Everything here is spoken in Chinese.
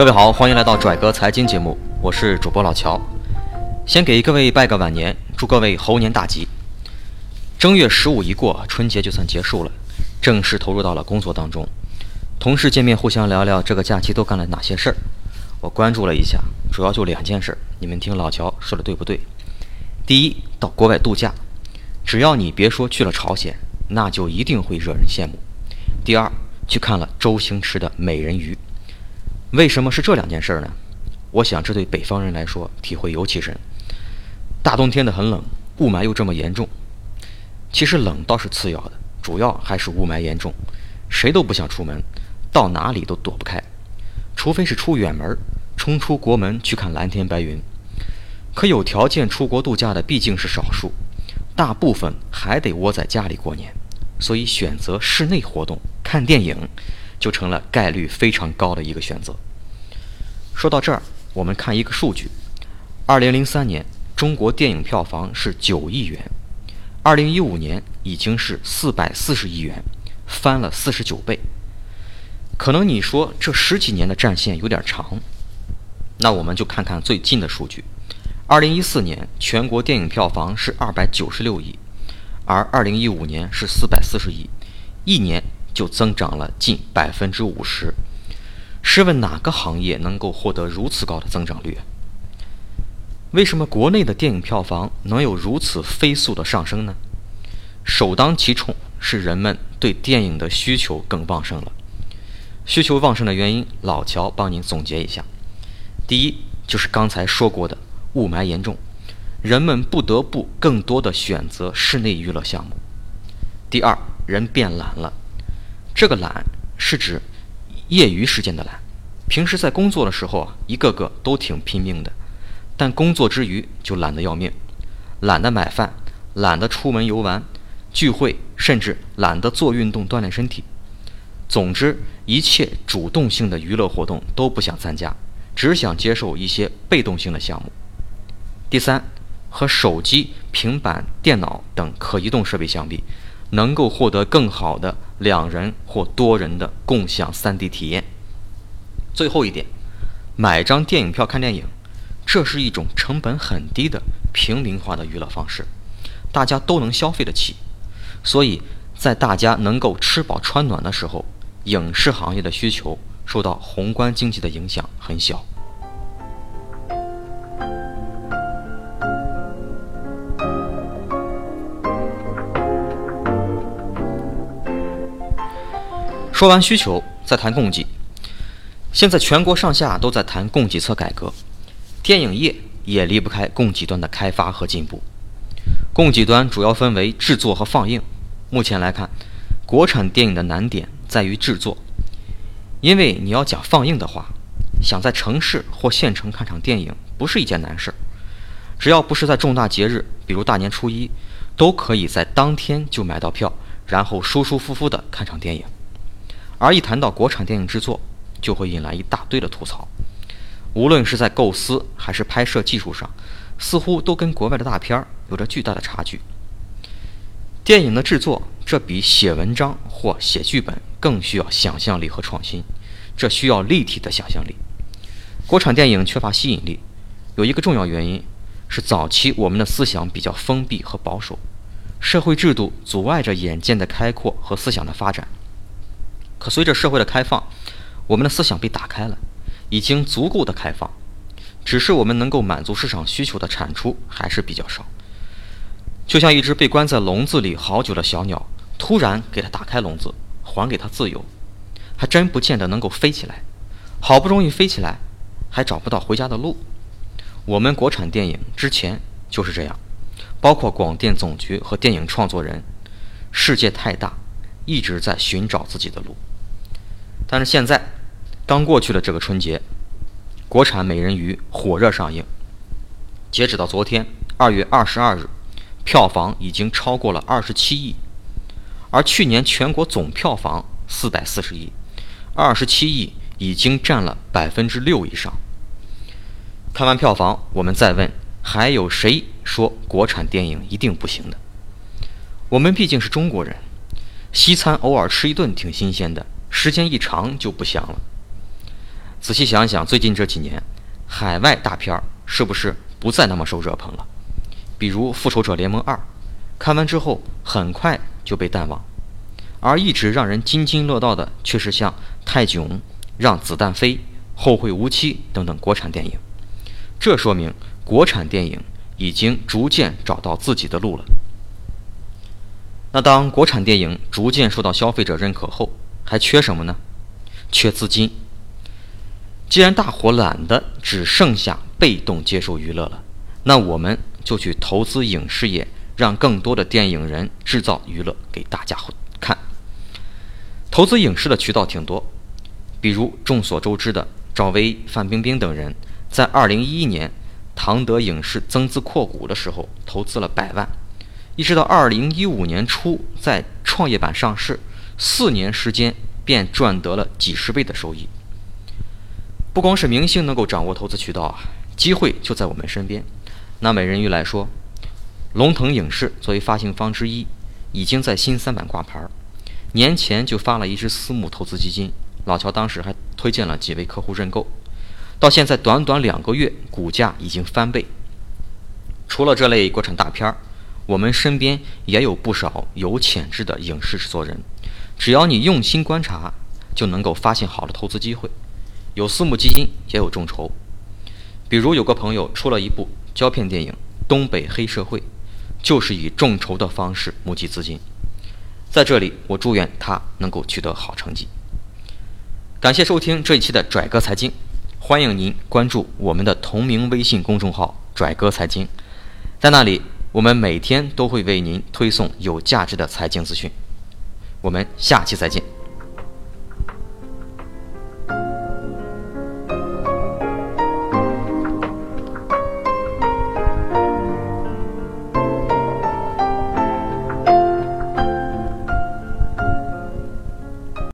各位好，欢迎来到拽哥财经节目，我是主播老乔。先给各位拜个晚年，祝各位猴年大吉。正月十五一过，春节就算结束了，正式投入到了工作当中。同事见面，互相聊聊这个假期都干了哪些事儿。我关注了一下，主要就两件事，你们听老乔说的对不对？第一，到国外度假，只要你别说去了朝鲜，那就一定会惹人羡慕。第二，去看了周星驰的《美人鱼》。为什么是这两件事呢？我想这对北方人来说体会尤其深。大冬天的很冷，雾霾又这么严重。其实冷倒是次要的，主要还是雾霾严重，谁都不想出门，到哪里都躲不开，除非是出远门，冲出国门去看蓝天白云。可有条件出国度假的毕竟是少数，大部分还得窝在家里过年，所以选择室内活动，看电影。就成了概率非常高的一个选择。说到这儿，我们看一个数据：二零零三年中国电影票房是九亿元，二零一五年已经是四百四十亿元，翻了四十九倍。可能你说这十几年的战线有点长，那我们就看看最近的数据：二零一四年全国电影票房是二百九十六亿，而二零一五年是四百四十亿，一年。就增长了近百分之五十。试问哪个行业能够获得如此高的增长率？为什么国内的电影票房能有如此飞速的上升呢？首当其冲是人们对电影的需求更旺盛了。需求旺盛的原因，老乔帮您总结一下：第一，就是刚才说过的雾霾严重，人们不得不更多的选择室内娱乐项目；第二，人变懒了。这个懒是指业余时间的懒，平时在工作的时候啊，一个个都挺拼命的，但工作之余就懒得要命，懒得买饭，懒得出门游玩、聚会，甚至懒得做运动锻炼身体。总之，一切主动性的娱乐活动都不想参加，只想接受一些被动性的项目。第三，和手机、平板电脑等可移动设备相比。能够获得更好的两人或多人的共享 3D 体验。最后一点，买张电影票看电影，这是一种成本很低的平民化的娱乐方式，大家都能消费得起。所以在大家能够吃饱穿暖的时候，影视行业的需求受到宏观经济的影响很小。说完需求，再谈供给。现在全国上下都在谈供给侧改革，电影业也离不开供给端的开发和进步。供给端主要分为制作和放映。目前来看，国产电影的难点在于制作，因为你要讲放映的话，想在城市或县城看场电影不是一件难事儿。只要不是在重大节日，比如大年初一，都可以在当天就买到票，然后舒舒服服的看场电影。而一谈到国产电影制作，就会引来一大堆的吐槽。无论是在构思还是拍摄技术上，似乎都跟国外的大片儿有着巨大的差距。电影的制作，这比写文章或写剧本更需要想象力和创新，这需要立体的想象力。国产电影缺乏吸引力，有一个重要原因是早期我们的思想比较封闭和保守，社会制度阻碍着眼界的开阔和思想的发展。可随着社会的开放，我们的思想被打开了，已经足够的开放，只是我们能够满足市场需求的产出还是比较少。就像一只被关在笼子里好久的小鸟，突然给它打开笼子，还给它自由，还真不见得能够飞起来。好不容易飞起来，还找不到回家的路。我们国产电影之前就是这样，包括广电总局和电影创作人，世界太大，一直在寻找自己的路。但是现在，刚过去的这个春节，国产《美人鱼》火热上映。截止到昨天，二月二十二日，票房已经超过了二十七亿，而去年全国总票房四百四十亿，二十七亿已经占了百分之六以上。看完票房，我们再问：还有谁说国产电影一定不行的？我们毕竟是中国人，西餐偶尔吃一顿挺新鲜的。时间一长就不香了。仔细想想，最近这几年，海外大片儿是不是不再那么受热捧了？比如《复仇者联盟二》，看完之后很快就被淡忘，而一直让人津津乐道的却是像《泰囧》《让子弹飞》《后会无期》等等国产电影。这说明国产电影已经逐渐找到自己的路了。那当国产电影逐渐受到消费者认可后，还缺什么呢？缺资金。既然大伙懒得只剩下被动接受娱乐了，那我们就去投资影视业，让更多的电影人制造娱乐给大家看。投资影视的渠道挺多，比如众所周知的赵薇、范冰冰等人，在2011年唐德影视增资扩股的时候投资了百万，一直到2015年初在创业板上市，四年时间便赚得了几十倍的收益。不光是明星能够掌握投资渠道啊，机会就在我们身边。拿美人鱼来说，龙腾影视作为发行方之一，已经在新三板挂牌儿，年前就发了一支私募投资基金。老乔当时还推荐了几位客户认购，到现在短短两个月，股价已经翻倍。除了这类国产大片儿，我们身边也有不少有潜质的影视制作人，只要你用心观察，就能够发现好的投资机会。有私募基金，也有众筹。比如有个朋友出了一部胶片电影《东北黑社会》，就是以众筹的方式募集资金。在这里，我祝愿他能够取得好成绩。感谢收听这一期的拽哥财经，欢迎您关注我们的同名微信公众号“拽哥财经”，在那里我们每天都会为您推送有价值的财经资讯。我们下期再见。